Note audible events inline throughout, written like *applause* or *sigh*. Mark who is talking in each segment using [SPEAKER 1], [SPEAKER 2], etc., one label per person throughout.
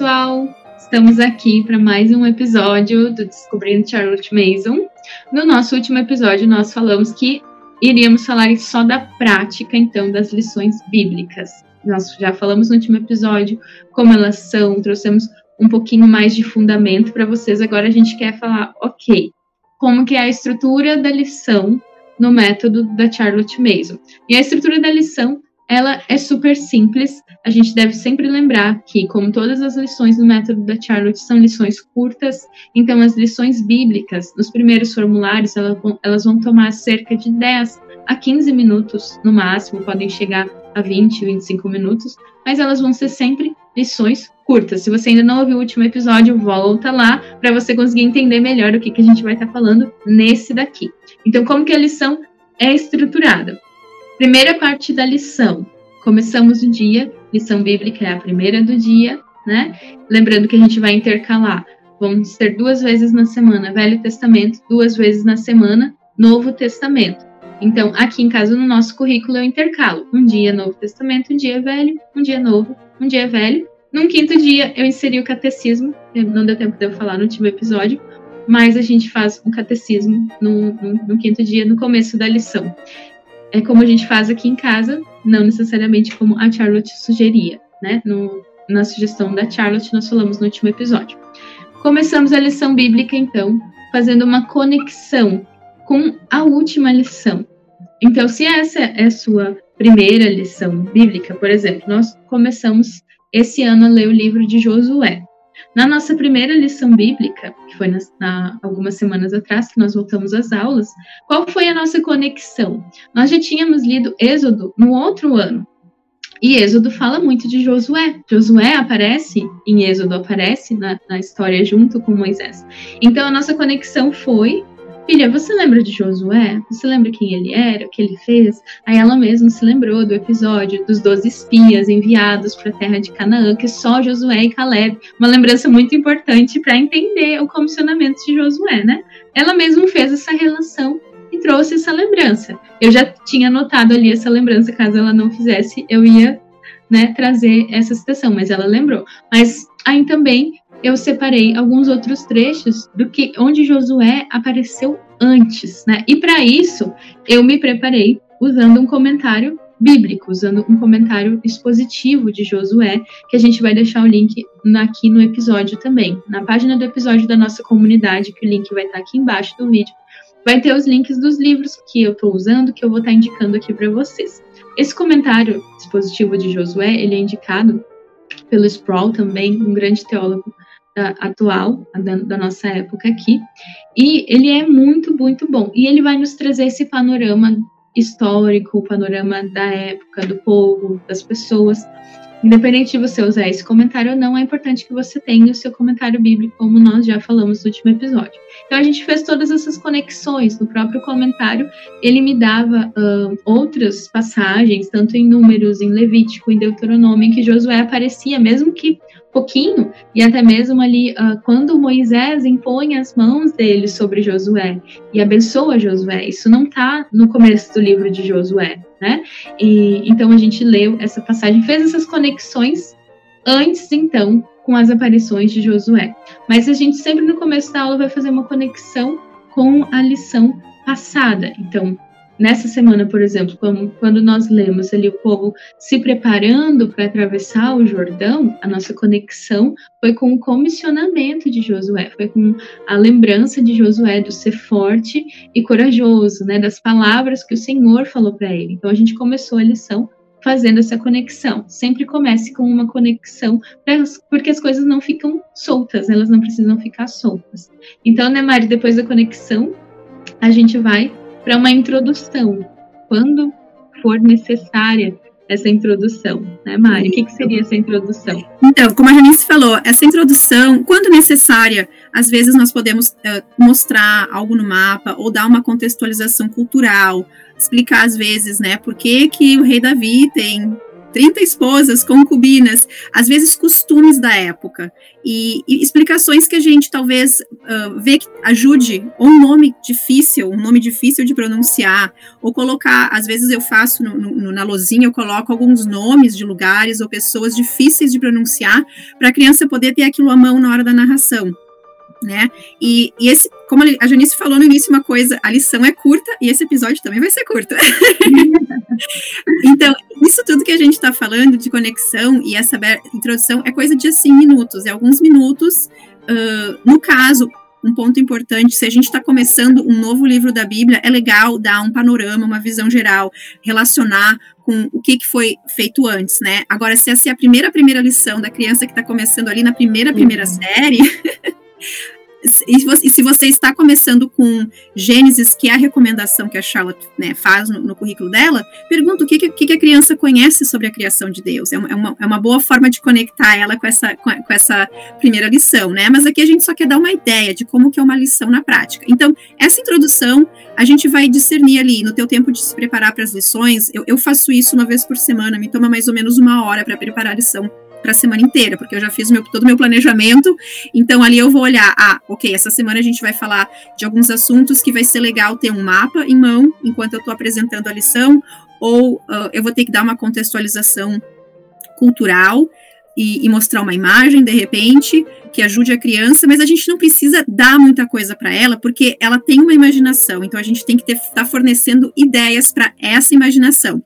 [SPEAKER 1] pessoal! Estamos aqui para mais um episódio do Descobrindo Charlotte Mason. No nosso último episódio, nós falamos que iríamos falar só da prática, então, das lições bíblicas. Nós já falamos no último episódio como elas são, trouxemos um pouquinho mais de fundamento para vocês. Agora a gente quer falar, ok, como que é a estrutura da lição no método da Charlotte Mason. E a estrutura da lição ela é super simples. A gente deve sempre lembrar que, como todas as lições do método da Charlotte são lições curtas, então as lições bíblicas, nos primeiros formulários, elas vão, tomar cerca de 10 a 15 minutos no máximo, podem chegar a 20, 25 minutos, mas elas vão ser sempre lições curtas. Se você ainda não ouviu o último episódio, volta lá para você conseguir entender melhor o que, que a gente vai estar tá falando nesse daqui. Então, como que a lição é estruturada? Primeira parte da lição. Começamos o dia, lição bíblica é a primeira do dia, né? Lembrando que a gente vai intercalar. Vamos ter duas vezes na semana Velho Testamento, duas vezes na semana Novo Testamento. Então, aqui em casa, no nosso currículo, eu intercalo. Um dia Novo Testamento, um dia Velho, um dia Novo, um dia Velho. Num quinto dia, eu inseri o catecismo. Não deu tempo de eu falar no último episódio, mas a gente faz um catecismo no, no, no quinto dia, no começo da lição é como a gente faz aqui em casa, não necessariamente como a Charlotte sugeria, né? No, na sugestão da Charlotte, nós falamos no último episódio. Começamos a lição bíblica, então, fazendo uma conexão com a última lição. Então, se essa é a sua primeira lição bíblica, por exemplo, nós começamos esse ano a ler o livro de Josué. Na nossa primeira lição bíblica, que foi na, na, algumas semanas atrás, que nós voltamos às aulas, qual foi a nossa conexão? Nós já tínhamos lido Êxodo no outro ano. E Êxodo fala muito de Josué. Josué aparece, em Êxodo aparece na, na história junto com Moisés. Então a nossa conexão foi Filha, você lembra de Josué? Você lembra quem ele era, o que ele fez? Aí ela mesma se lembrou do episódio dos 12 espias enviados para a terra de Canaã, que só Josué e Caleb. Uma lembrança muito importante para entender o comissionamento de Josué, né? Ela mesma fez essa relação e trouxe essa lembrança. Eu já tinha anotado ali essa lembrança, caso ela não fizesse, eu ia né, trazer essa citação, mas ela lembrou. Mas aí também eu separei alguns outros trechos do que onde Josué apareceu antes, né? E para isso eu me preparei usando um comentário bíblico, usando um comentário expositivo de Josué, que a gente vai deixar o link aqui no episódio também, na página do episódio da nossa comunidade, que o link vai estar aqui embaixo do vídeo. Vai ter os links dos livros que eu estou usando, que eu vou estar indicando aqui para vocês. Esse comentário expositivo de Josué, ele é indicado pelo Sproul também, um grande teólogo atual, da, da, nossa época aqui, e ele é muito, muito bom. E ele vai nos trazer esse panorama histórico, o panorama da época, do povo, das pessoas. Independente de você usar esse comentário ou não, é importante que você tenha o seu comentário bíblico, como nós já falamos no último episódio. Então a gente fez todas essas conexões. No próprio comentário, ele me dava uh, outras passagens, tanto em Números, em Levítico, em Deuteronômio, em que Josué aparecia, mesmo que pouquinho, e até mesmo ali uh, quando Moisés impõe as mãos dele sobre Josué e abençoa Josué. Isso não está no começo do livro de Josué, né? E então a gente leu essa passagem, fez essas conexões antes então com as aparições de Josué. Mas a gente sempre no começo da aula vai fazer uma conexão com a lição passada. Então, Nessa semana, por exemplo, quando nós lemos ali o povo se preparando para atravessar o Jordão, a nossa conexão foi com o comissionamento de Josué, foi com a lembrança de Josué do ser forte e corajoso, né, das palavras que o Senhor falou para ele. Então a gente começou a lição fazendo essa conexão. Sempre comece com uma conexão, porque as coisas não ficam soltas, elas não precisam ficar soltas. Então, né, Mari, depois da conexão, a gente vai para uma introdução, quando for necessária essa introdução, né, Mari? O que, que, seria essa introdução?
[SPEAKER 2] Então, como a Janice falou, essa introdução, quando necessária, às vezes nós podemos uh, mostrar algo no mapa ou dar uma contextualização cultural, explicar às vezes, né, por que, que o rei Davi tem 30 esposas, concubinas, às vezes costumes da época e, e explicações que a gente talvez uh, vê que ajude, ou um nome difícil, um nome difícil de pronunciar, ou colocar, às vezes eu faço no, no, na lozinha, eu coloco alguns nomes de lugares ou pessoas difíceis de pronunciar para a criança poder ter aquilo à mão na hora da narração né? E, e, esse, como a Janice falou no início, uma coisa, a lição é curta e esse episódio também vai ser curto. *laughs* então, que a gente está falando de conexão e essa introdução é coisa de assim minutos, é alguns minutos. Uh, no caso, um ponto importante, se a gente está começando um novo livro da Bíblia, é legal dar um panorama, uma visão geral, relacionar com o que, que foi feito antes, né? Agora, se essa é a primeira primeira lição da criança que está começando ali na primeira primeira uhum. série, *laughs* E se você está começando com Gênesis, que é a recomendação que a Charlotte né, faz no, no, currículo dela, pergunta o que, que, que, a criança conhece sobre a criação de Deus. É uma, é uma, é boa forma de conectar ela com essa, com, com, essa primeira lição, né? Mas aqui a gente só quer dar uma ideia de como que é uma lição na prática. Então, essa introdução, a gente vai discernir ali, no teu tempo de se preparar para as lições, eu, eu faço isso uma vez por semana, me toma mais ou menos uma hora para preparar a lição para a semana inteira, porque eu já fiz meu, todo o meu planejamento. Então ali eu vou olhar, ah, ok, essa semana a gente vai falar de alguns assuntos que vai ser legal ter um mapa em mão enquanto eu estou apresentando a lição, ou uh, eu vou ter que dar uma contextualização cultural e, e, mostrar uma imagem de repente que ajude a criança, mas a gente não precisa dar muita coisa para ela, porque ela tem uma imaginação. Então a gente tem que estar tá fornecendo ideias para essa imaginação.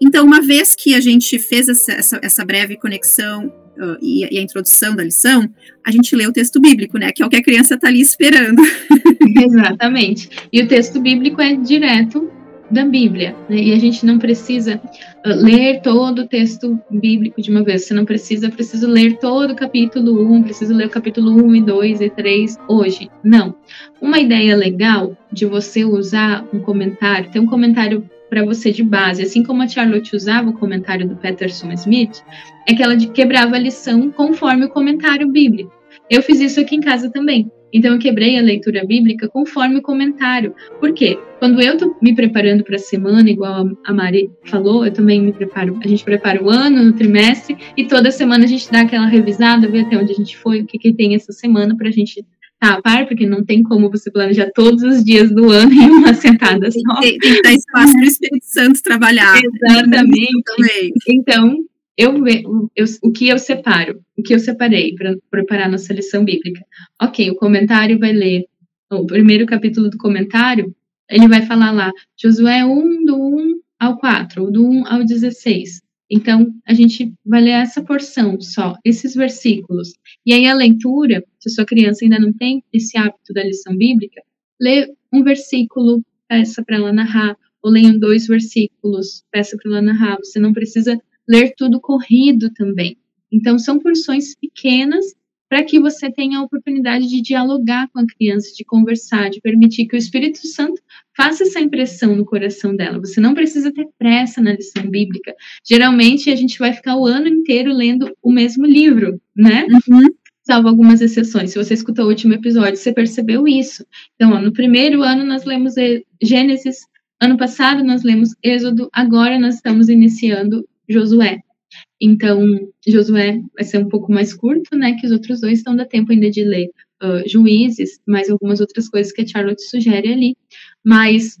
[SPEAKER 2] Então, uma vez que a gente fez essa, essa, essa breve conexão uh, e, e, a introdução da lição, a gente lê o texto bíblico, né? Que é o que a criança está ali esperando. *laughs*
[SPEAKER 1] Exatamente. E o texto bíblico é direto da Bíblia, né? E a gente não precisa uh, ler todo o texto bíblico de uma vez. Você não precisa, preciso ler todo o capítulo 1, preciso ler o capítulo 1 e 2 e 3 hoje. Não. Uma ideia legal de você usar um comentário, ter um comentário para você de base, assim como a Charlotte usava o comentário do Peterson Smith, é que ela quebrava a lição conforme o comentário bíblico. Eu fiz isso aqui em casa também. Então eu quebrei a leitura bíblica conforme o comentário. Por quê? Quando eu tô me preparando para a semana, igual a Mari falou, eu também me preparo. A gente prepara o ano, o trimestre, e toda semana a gente dá aquela revisada, ver até onde a gente foi, o que, que tem essa semana para a gente par, porque não tem como você planejar todos os dias do ano em uma sentada só.
[SPEAKER 2] Tem, tem que dar espaço para o Espírito Santo trabalhar.
[SPEAKER 1] Exatamente. Então, eu, eu, o que eu separo, o que eu separei para preparar nossa lição bíblica. Ok, o comentário vai ler o primeiro capítulo do comentário, ele vai falar lá, Josué 1, do 1 ao 4, do 1 ao 16. Então, a gente vai ler essa porção só, esses versículos. E aí a leitura, se a sua criança ainda não tem esse hábito da lição bíblica, lê um versículo, peça para ela narrar, ou leiam dois versículos, peça para ela narrar. Você não precisa ler tudo corrido também. Então, são porções pequenas para que você tenha a oportunidade de dialogar com a criança, de conversar, de permitir que o Espírito Santo faça essa impressão no coração dela. Você não precisa ter pressa na lição bíblica. Geralmente a gente vai ficar o ano inteiro lendo o mesmo livro, né? Uhum. Salvo algumas exceções. Se você escutou o último episódio, você percebeu isso. Então, ó, no primeiro ano nós lemos Gênesis, ano passado nós lemos Êxodo, agora nós estamos iniciando Josué. Então, Josué vai ser um pouco mais curto, né, que os outros dois, então dá tempo ainda de ler uh, Juízes, mais algumas outras coisas que a Charlotte sugere ali, mas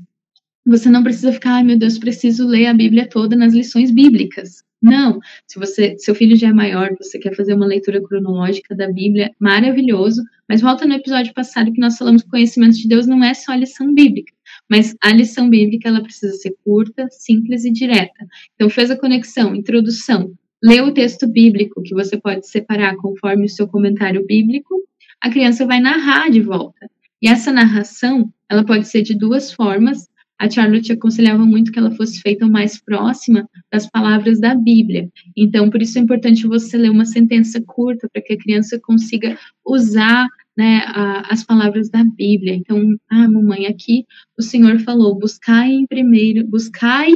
[SPEAKER 1] você não precisa ficar, ai meu Deus, preciso ler a Bíblia toda nas lições bíblicas. Não, se você, seu filho já é maior, você quer fazer uma leitura cronológica da Bíblia, maravilhoso, mas volta no episódio passado que nós falamos que conhecimento de Deus não é só a lição bíblica, mas a lição bíblica ela precisa ser curta, simples e direta. Então fez a conexão, introdução, lê o texto bíblico, que você pode separar conforme o seu comentário bíblico, a criança vai narrar de volta. E essa narração, ela pode ser de duas formas. A Charlotte aconselhava muito que ela fosse feita mais próxima das palavras da Bíblia. Então, por isso é importante você ler uma sentença curta, para que a criança consiga usar né, a, as palavras da Bíblia. Então, ah, mamãe, aqui o Senhor falou: buscai em primeiro, buscai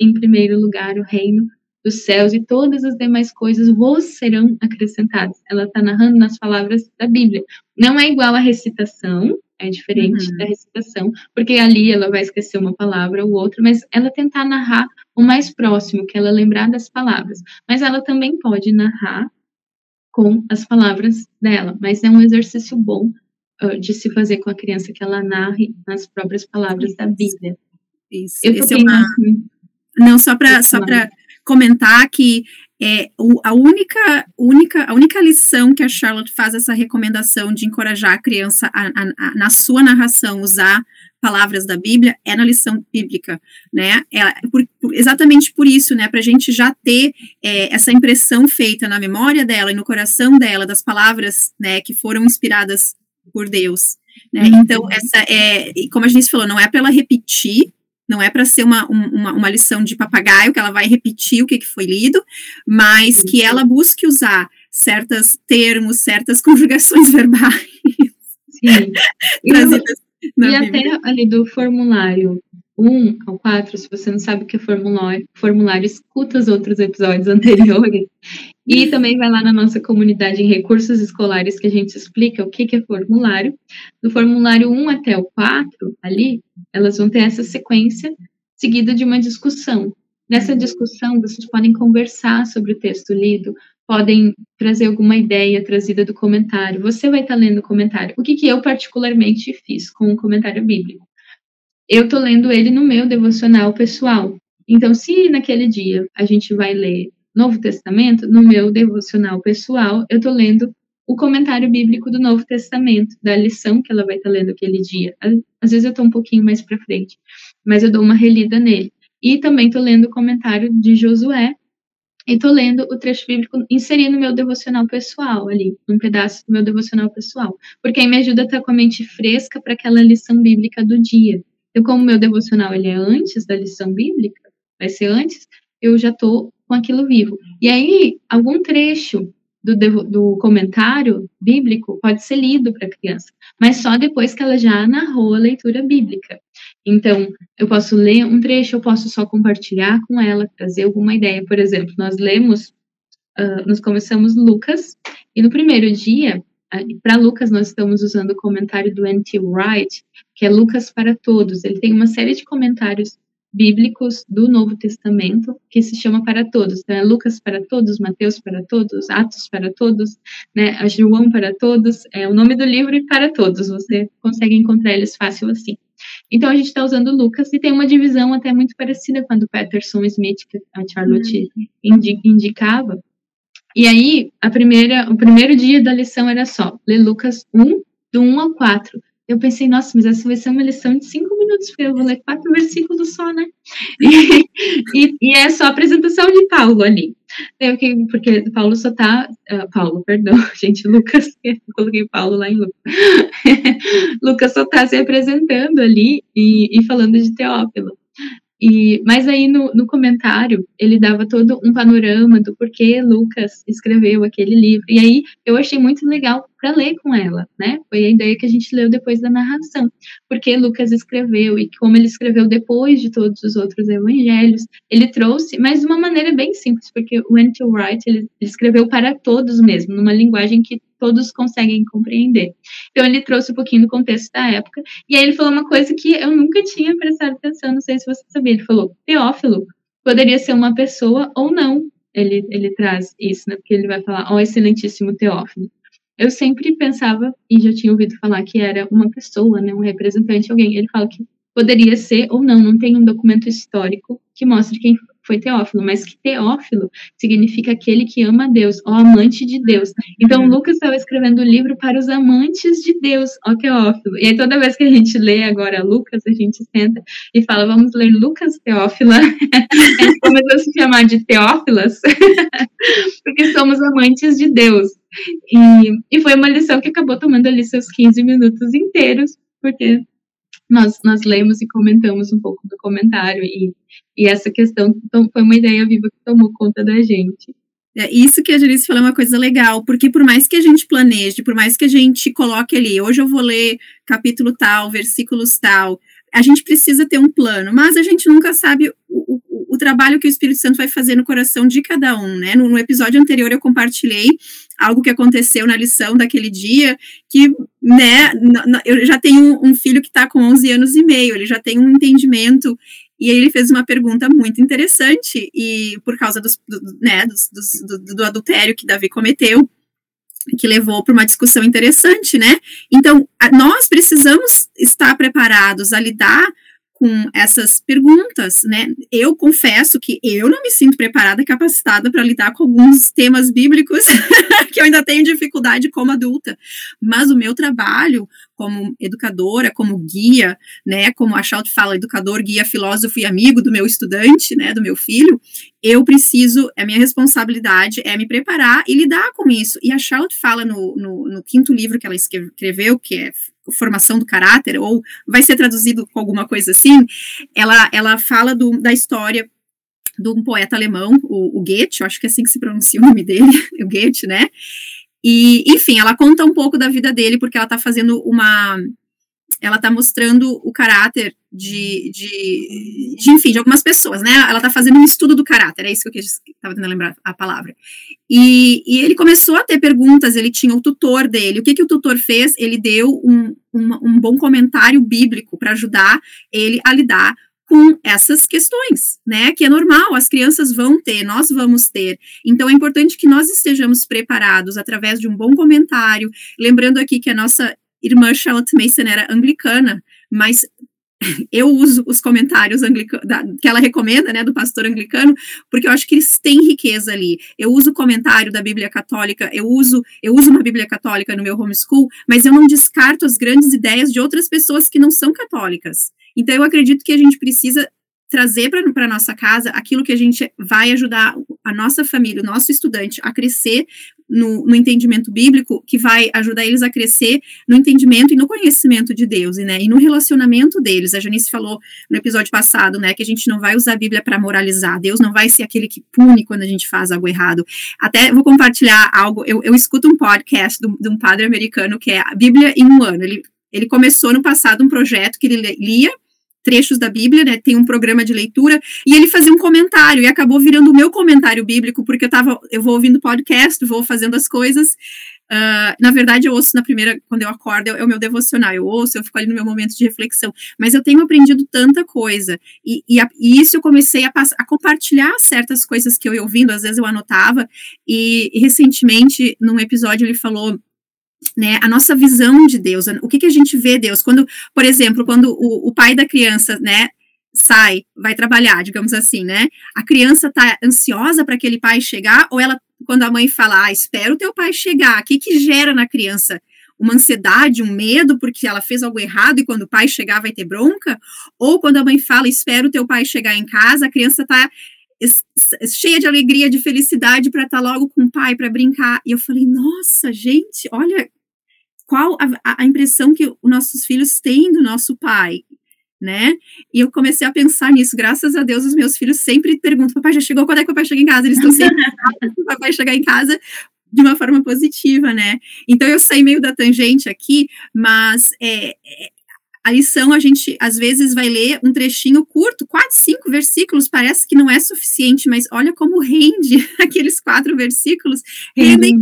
[SPEAKER 1] em primeiro lugar o reino dos céus e todas as demais coisas vos serão acrescentadas. Ela está narrando nas palavras da Bíblia. Não é igual a recitação, é diferente uhum. da recitação, porque ali ela vai esquecer uma palavra ou outra, mas ela tentar narrar o mais próximo, que ela lembrar das palavras. Mas ela também pode narrar com as palavras dela, mas é um exercício bom uh, de se fazer com a criança que ela narre nas próprias palavras da Bíblia.
[SPEAKER 2] Isso. Eu Esse é uma... Não, só para só comentar que é, o, a, única, única, a única lição que a Charlotte faz essa recomendação de encorajar a criança a, a, a, na sua narração usar palavras da Bíblia é na lição bíblica, né? É, por, por, exatamente por isso, né? Para a gente já ter é, essa impressão feita na memória dela e no coração dela das palavras, né, que foram inspiradas por Deus, né? Uhum. Então essa é, como a gente falou, não é para ela repetir não é para ser uma, uma, uma, lição de papagaio, que ela vai repetir o que, que foi lido, mas que ela busque usar certos termos, certas *laughs* conjugações verbais.
[SPEAKER 1] Sim. *laughs* e, e até ali do formulário 1 ao 4, se você não sabe o que é formulário, formulário escuta os outros episódios *laughs* anteriores. E também vai lá na nossa comunidade em recursos escolares que a gente explica o que, que é formulário. Do formulário 1 até o 4, ali, elas vão ter essa sequência seguida de uma discussão. Nessa discussão, vocês podem conversar sobre o texto lido, podem trazer alguma ideia trazida do comentário. Você vai estar lendo o comentário. O que, que eu particularmente fiz com o comentário bíblico? eu tô lendo ele no meu devocional pessoal. Então, se naquele dia a gente vai ler Novo Testamento, no meu devocional pessoal, eu tô lendo o comentário bíblico do Novo Testamento, da lição que ela vai estar tá lendo aquele dia. Às vezes eu tô um pouquinho mais para frente, mas eu dou uma relida nele. E também tô lendo o comentário de Josué, e tô lendo o trecho bíblico inserindo no meu devocional pessoal ali, um pedaço do meu devocional pessoal, porque aí me ajuda a estar com a mente fresca para aquela lição bíblica do dia. Então, como meu devocional ele é antes da lição bíblica, vai ser antes, eu já estou com aquilo vivo. E aí, algum trecho do, do comentário bíblico pode ser lido para a criança, mas só depois que ela já narrou a leitura bíblica. Então, eu posso ler um trecho, eu posso só compartilhar com ela, trazer alguma ideia. Por exemplo, nós lemos, uh, nós começamos Lucas, e no primeiro dia para Lucas, nós estamos usando o comentário do N.T. Wright, que é Lucas para Todos. Ele tem uma série de comentários bíblicos do Novo Testamento que se chama para todos. Então, é Lucas para todos, Mateus para todos, Atos para todos, né, João para todos. É o nome do livro e para todos. Você consegue encontrar eles fácil assim. Então, a gente está usando Lucas e tem uma divisão até muito parecida com a do Patterson Smith, que a Charlotte uhum. indicava, e aí, a primeira, o primeiro dia da lição era só ler Lucas 1, do 1 ao 4. Eu pensei, nossa, mas essa vai ser uma lição de cinco minutos, porque eu vou ler quatro versículos só, né? *laughs* E, e, e é só a apresentação de Paulo ali. Eu, porque Paulo só tá. Uh, Paulo, perdão, *laughs* gente, Lucas, *laughs* eu coloquei Paulo lá em Lucas. Lucas só tá se apresentando ali e, e falando de Teófilo. E, mas aí no, no, comentário ele dava todo um panorama do porquê Lucas escreveu aquele livro. E aí eu achei muito legal para ler com ela, né? Foi a ideia que a gente leu depois da narração. Porque Lucas escreveu e como ele escreveu depois de todos os outros evangelhos, ele trouxe, mas de uma maneira bem simples, porque o N.T. Wright ele, escreveu para todos mesmo, numa linguagem que todos conseguem compreender. Então ele trouxe um pouquinho do contexto da época, e aí ele falou uma coisa que eu nunca tinha prestado atenção, não sei se você sabia, ele falou, Teófilo poderia ser uma pessoa ou não, ele, ele traz isso, né, porque ele vai falar, ó oh, excelentíssimo Teófilo. Eu sempre pensava, e já tinha ouvido falar que era uma pessoa, né, um representante, alguém, ele fala que poderia ser ou não, não tem um documento histórico que mostre quem foi Teófilo, mas que Teófilo significa aquele que ama a Deus, o amante de Deus. Então, Lucas estava escrevendo o livro para os amantes de Deus, ó Teófilo. E aí, toda vez que a gente lê agora Lucas, a gente senta e fala, vamos ler Lucas Teófila. a *laughs* gente começou a se chamar de Teófilas, *laughs* porque somos amantes de Deus. E, e foi uma lição que acabou tomando ali seus 15 minutos inteiros, porque nós, nós lemos e comentamos um pouco do comentário e, e essa questão então, foi uma ideia viva que tomou conta da gente.
[SPEAKER 2] É, isso que a Janice falou é uma coisa legal, porque por mais que a gente planeje, por mais que a gente coloque ali, hoje eu vou ler capítulo tal, versículos tal, a gente precisa ter um plano, mas a gente nunca sabe o, o, o trabalho que o Espírito Santo vai fazer no coração de cada um, né? No, no episódio anterior eu compartilhei algo que aconteceu na lição daquele dia, que, né, eu já tenho um filho que está com 11 anos e meio, ele já tem um entendimento e aí ele fez uma pergunta muito interessante, e por causa dos, do, né, dos, dos, do, do, adultério que Davi cometeu, que levou para uma discussão interessante, né? Então, a, nós precisamos estar preparados a lidar com essas perguntas, né? Eu confesso que eu não me sinto preparada capacitada para lidar com alguns temas bíblicos *laughs* que eu ainda tenho dificuldade como adulta, mas o meu trabalho como educadora, como guia, né, como a Schalt fala, educador, guia, filósofo e amigo do meu estudante, né, do meu filho, eu preciso, a minha responsabilidade é me preparar e lidar com isso. E a Schalt fala no, no, no quinto livro que ela escreveu, que é formação do caráter, ou vai ser traduzido com alguma coisa assim, ela, ela fala do, da história de um poeta alemão, o, o Goethe, acho que é assim que se pronuncia o nome dele, *laughs* o Goethe, né? E, enfim, ela conta um pouco da vida dele, porque ela está fazendo uma. Ela está mostrando o caráter de, de, de, enfim, de algumas pessoas, né? Ela está fazendo um estudo do caráter, é isso que eu estava tentando lembrar a palavra. E, e, ele começou a ter perguntas, ele tinha o tutor dele. O que, que o tutor fez? Ele deu um, um, um bom comentário bíblico para ajudar ele a lidar com essas questões, né? Que é normal, as crianças vão ter, nós vamos ter. Então é importante que nós estejamos preparados através de um bom comentário. Lembrando aqui que a nossa irmã Charlotte Mason era anglicana, mas *laughs* eu uso os comentários da, que ela recomenda, né, do pastor anglicano, porque eu acho que eles têm riqueza ali. Eu uso o comentário da Bíblia Católica, eu uso, eu uso uma Bíblia Católica no meu homeschool, mas eu não descarto as grandes ideias de outras pessoas que não são católicas. Então, eu acredito que a gente precisa trazer para a nossa casa aquilo que a gente vai ajudar a nossa família, o nosso estudante a crescer no, no, entendimento bíblico, que vai ajudar eles a crescer no entendimento e no conhecimento de Deus, e, né, e no relacionamento deles. A Janice falou no episódio passado, né, que a gente não vai usar a Bíblia para moralizar. Deus não vai ser aquele que pune quando a gente faz algo errado. Até vou compartilhar algo. Eu, eu escuto um podcast de, de um padre americano que é a Bíblia em um ano. Ele ele começou no passado um projeto que ele lia trechos da Bíblia, né? Tem um programa de leitura e ele fazia um comentário e acabou virando o meu comentário bíblico porque eu tava, eu vou ouvindo podcast, vou fazendo as coisas. Uh, na verdade, eu ouço na primeira, quando eu acordo, é, o meu devocional, eu ouço, eu fico ali no meu momento de reflexão. Mas eu tenho aprendido tanta coisa e, e, a, e isso eu comecei a, a, compartilhar certas coisas que eu ia ouvindo, às vezes eu anotava e, e recentemente, num episódio, ele falou né, a nossa visão de Deus, o que, que a gente vê Deus, quando, por exemplo, quando o, o pai da criança, né, sai, vai trabalhar, digamos assim, né, a criança está ansiosa para aquele pai chegar, ou ela, quando a mãe fala, ah, espera o teu pai chegar, o que que gera na criança? Uma ansiedade, um medo, porque ela fez algo errado e quando o pai chegar vai ter bronca? Ou quando a mãe fala, espera o teu pai chegar em casa, a criança está cheia de alegria, de felicidade para estar tá logo com o pai para brincar. E eu falei, nossa, gente, olha qual a, a impressão que os nossos filhos têm do nosso pai, né? E eu comecei a pensar nisso. Graças a Deus, os meus filhos sempre perguntam: papai já chegou? Quando é que o papai chega em casa? Eles estão sempre *laughs* o papai chegar em casa de uma forma positiva, né? Então eu saí meio da tangente aqui, mas é, é a lição a gente às vezes vai ler um trechinho curto, quatro, cinco versículos, parece que não é suficiente, mas olha como rende *laughs* aqueles quatro versículos, rendem,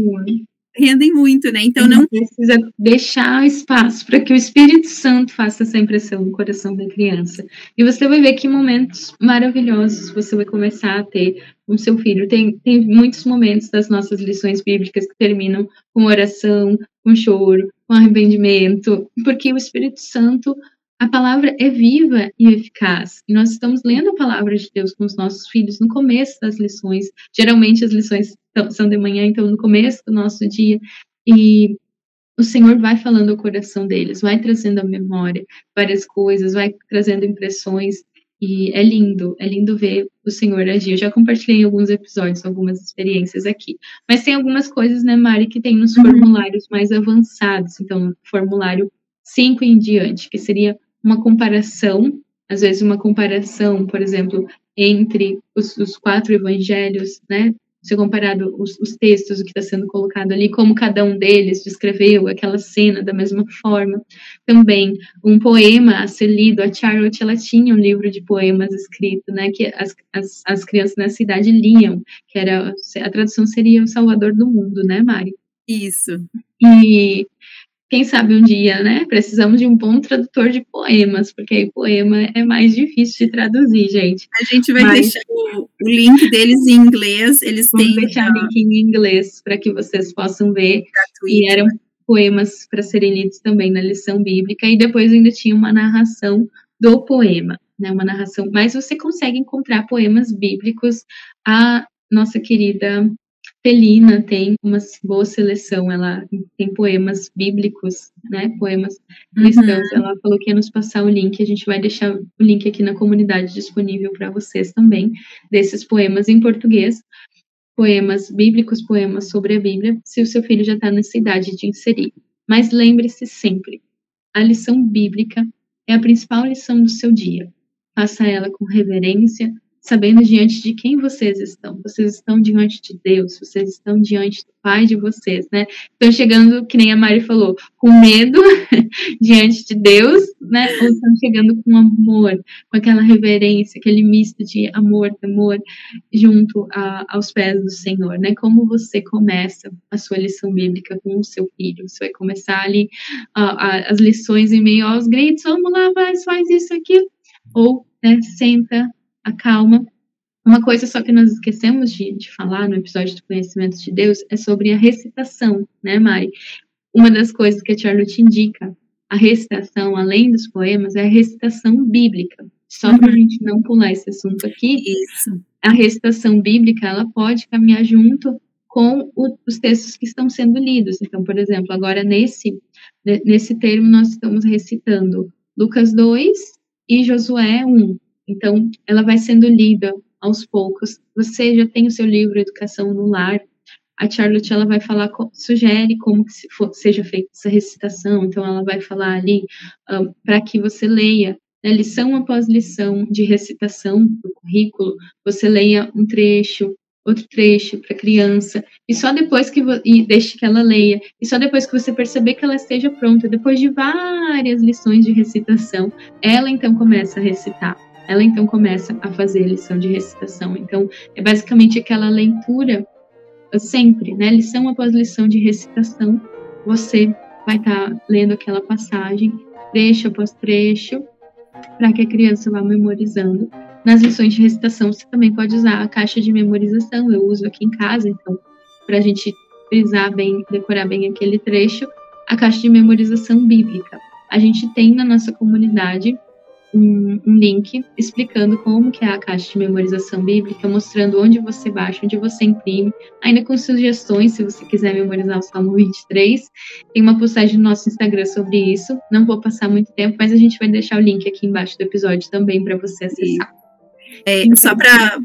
[SPEAKER 2] rendem muito, né? Então não
[SPEAKER 1] precisa deixar espaço para que o Espírito Santo faça essa impressão no coração da criança. E você vai ver que momentos maravilhosos você vai começar a ter com seu filho. Tem, tem muitos momentos das nossas lições bíblicas que terminam com oração, com choro, com arrependimento, porque o Espírito Santo, a palavra é viva e eficaz. E nós estamos lendo a palavra de Deus com os nossos filhos no começo das lições. Geralmente as lições são de manhã, então no começo do nosso dia. E o Senhor vai falando ao coração deles, vai trazendo à memória várias coisas, vai trazendo impressões. E é lindo, é lindo ver o Senhor agir. Eu já compartilhei alguns episódios, algumas experiências aqui. Mas tem algumas coisas, né, Mari, que tem nos uhum. formulários mais avançados. Então, formulário 5 em diante, que seria uma comparação, às vezes uma comparação, por exemplo, entre os, os quatro evangelhos, né? ser comparado os, os textos, o que está sendo colocado ali, como cada um deles descreveu aquela cena da mesma forma. Também um poema a ser lido, a Charlotte ela tinha um livro de poemas escrito, né, que as, as, as crianças na cidade liam, que era, a tradução seria o Salvador do Mundo, né, Mari?
[SPEAKER 2] Isso.
[SPEAKER 1] E quem sabe um dia, né? Precisamos de um bom tradutor de poemas, porque aí poema é mais difícil de traduzir, gente.
[SPEAKER 2] A gente vai Mas, deixar o, o, link deles em inglês. Eles
[SPEAKER 1] vamos têm. deixar o link em inglês para que vocês possam ver. Gratuito. E eram poemas para serem lidos também na lição bíblica. E depois ainda tinha uma narração do poema, né? Uma narração. Mas você consegue encontrar poemas bíblicos. A nossa querida Felina tem uma boa seleção, ela tem poemas bíblicos, né, poemas uhum. cristãos. Uhum. Ela falou que ia nos passar o link, a gente vai deixar o link aqui na comunidade disponível para vocês também, desses poemas em português, poemas bíblicos, poemas sobre a Bíblia, se o seu filho já está nessa idade de inserir. Mas lembre-se sempre, a lição bíblica é a principal lição do seu dia. Faça ela com reverência, sabendo diante de quem vocês estão. Vocês estão diante de Deus, vocês estão diante do Pai de vocês, né? Estão chegando, que nem a Mari falou, com medo *laughs* diante de Deus, né? Ou estão chegando com amor, com aquela reverência, aquele misto de amor, temor, junto a, aos pés do Senhor, né? Como você começa a sua lição bíblica com o seu filho? Você vai começar ali as lições em meio aos gritos, vamos lá, vai, faz isso, aquilo. Ou, né, senta, a calma. Uma coisa só que nós esquecemos de, de falar no episódio do Conhecimento de Deus é sobre a recitação, né, Mari? Uma das coisas que a Charlotte indica, a recitação, além dos poemas, é a recitação bíblica. Só uhum. para a gente não pular esse assunto aqui,
[SPEAKER 2] Isso.
[SPEAKER 1] a recitação bíblica ela pode caminhar junto com o, os textos que estão sendo lidos. Então, por exemplo, agora nesse, nesse termo nós estamos recitando Lucas 2 e Josué 1. Então, ela vai sendo lida aos poucos. Você já tem o seu livro Educação no Lar. A Charlotte ela vai falar, sugere como que seja feita essa recitação. Então, ela vai falar ali um, para que você leia né, lição após lição de recitação do currículo. Você leia um trecho, outro trecho para criança, e só depois que e deixe que ela leia, e só depois que você perceber que ela esteja pronta, depois de várias lições de recitação, ela então começa a recitar. Ela então começa a fazer lição de recitação. Então, é basicamente aquela leitura sempre, né? Lição após lição de recitação, você vai estar tá lendo aquela passagem, trecho após trecho, para que a criança vá memorizando. Nas lições de recitação, você também pode usar a caixa de memorização. Eu uso aqui em casa, então, para a gente frisar bem, decorar bem aquele trecho, a caixa de memorização bíblica. A gente tem na nossa comunidade um, um, link explicando como que é a caixa de memorização bíblica, mostrando onde você baixa, onde você imprime, ainda com sugestões, se você quiser memorizar o Salmo 23. Tem uma postagem no nosso Instagram sobre isso. Não vou passar muito tempo, mas a gente vai deixar o link aqui embaixo do episódio também para você acessar.
[SPEAKER 2] É, só para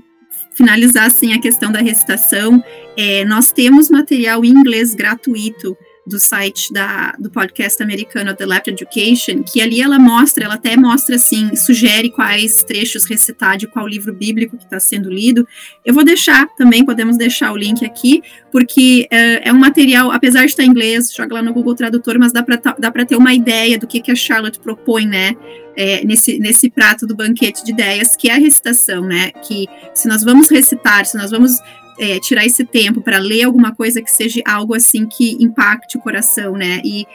[SPEAKER 2] finalizar assim a questão da recitação, é, nós temos material em inglês gratuito do site da, do podcast americano The Left Education, que ali ela mostra, ela até mostra assim, sugere quais trechos recitar de qual livro bíblico que está sendo lido. Eu vou deixar também, podemos deixar o link aqui, porque é, é um material, apesar de estar em inglês, joga lá no Google Tradutor, mas dá para ter uma ideia do que, que a Charlotte propõe, né? É, nesse, nesse prato do banquete de ideias, que é a recitação, né? Que se nós vamos recitar, se nós vamos é, tirar esse tempo para ler alguma coisa que seja algo assim que impacte o coração, né? E,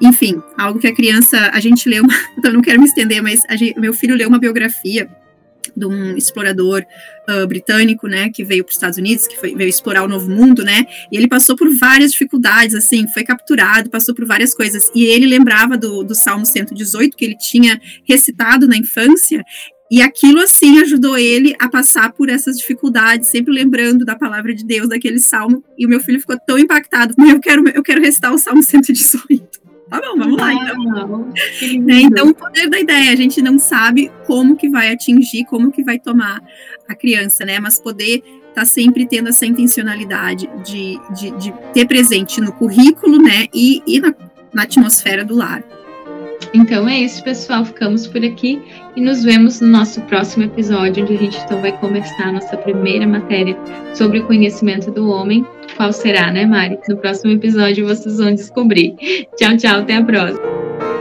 [SPEAKER 2] enfim, algo que a criança. A gente leu, uma, *laughs* eu não quero me estender, mas gente, meu filho leu uma biografia de um explorador uh, britânico, né, que veio para os Estados Unidos, que foi, veio explorar o Novo Mundo, né, e ele passou por várias dificuldades, assim, foi capturado, passou por várias coisas, e ele lembrava do, do Salmo 118, que ele tinha recitado na infância, e aquilo, assim, ajudou ele a passar por essas dificuldades, sempre lembrando da palavra de Deus, daquele salmo. E o meu filho ficou tão impactado. Eu quero, eu quero recitar o Salmo *laughs* 118. Tá bom, vamos lá, então. Né, então, o poder da ideia, a gente não sabe como que vai atingir, como que vai tomar a criança, né? Mas poder tá sempre tendo essa intencionalidade de, de, de ter presente no currículo, né? E, e na, na atmosfera do lar.
[SPEAKER 1] Então é isso, pessoal. Ficamos por aqui e nos vemos no nosso próximo episódio, onde a gente então vai começar a nossa primeira matéria sobre o conhecimento do homem. Qual será, né, Mari? No próximo episódio vocês vão descobrir. Tchau, tchau, até a próxima.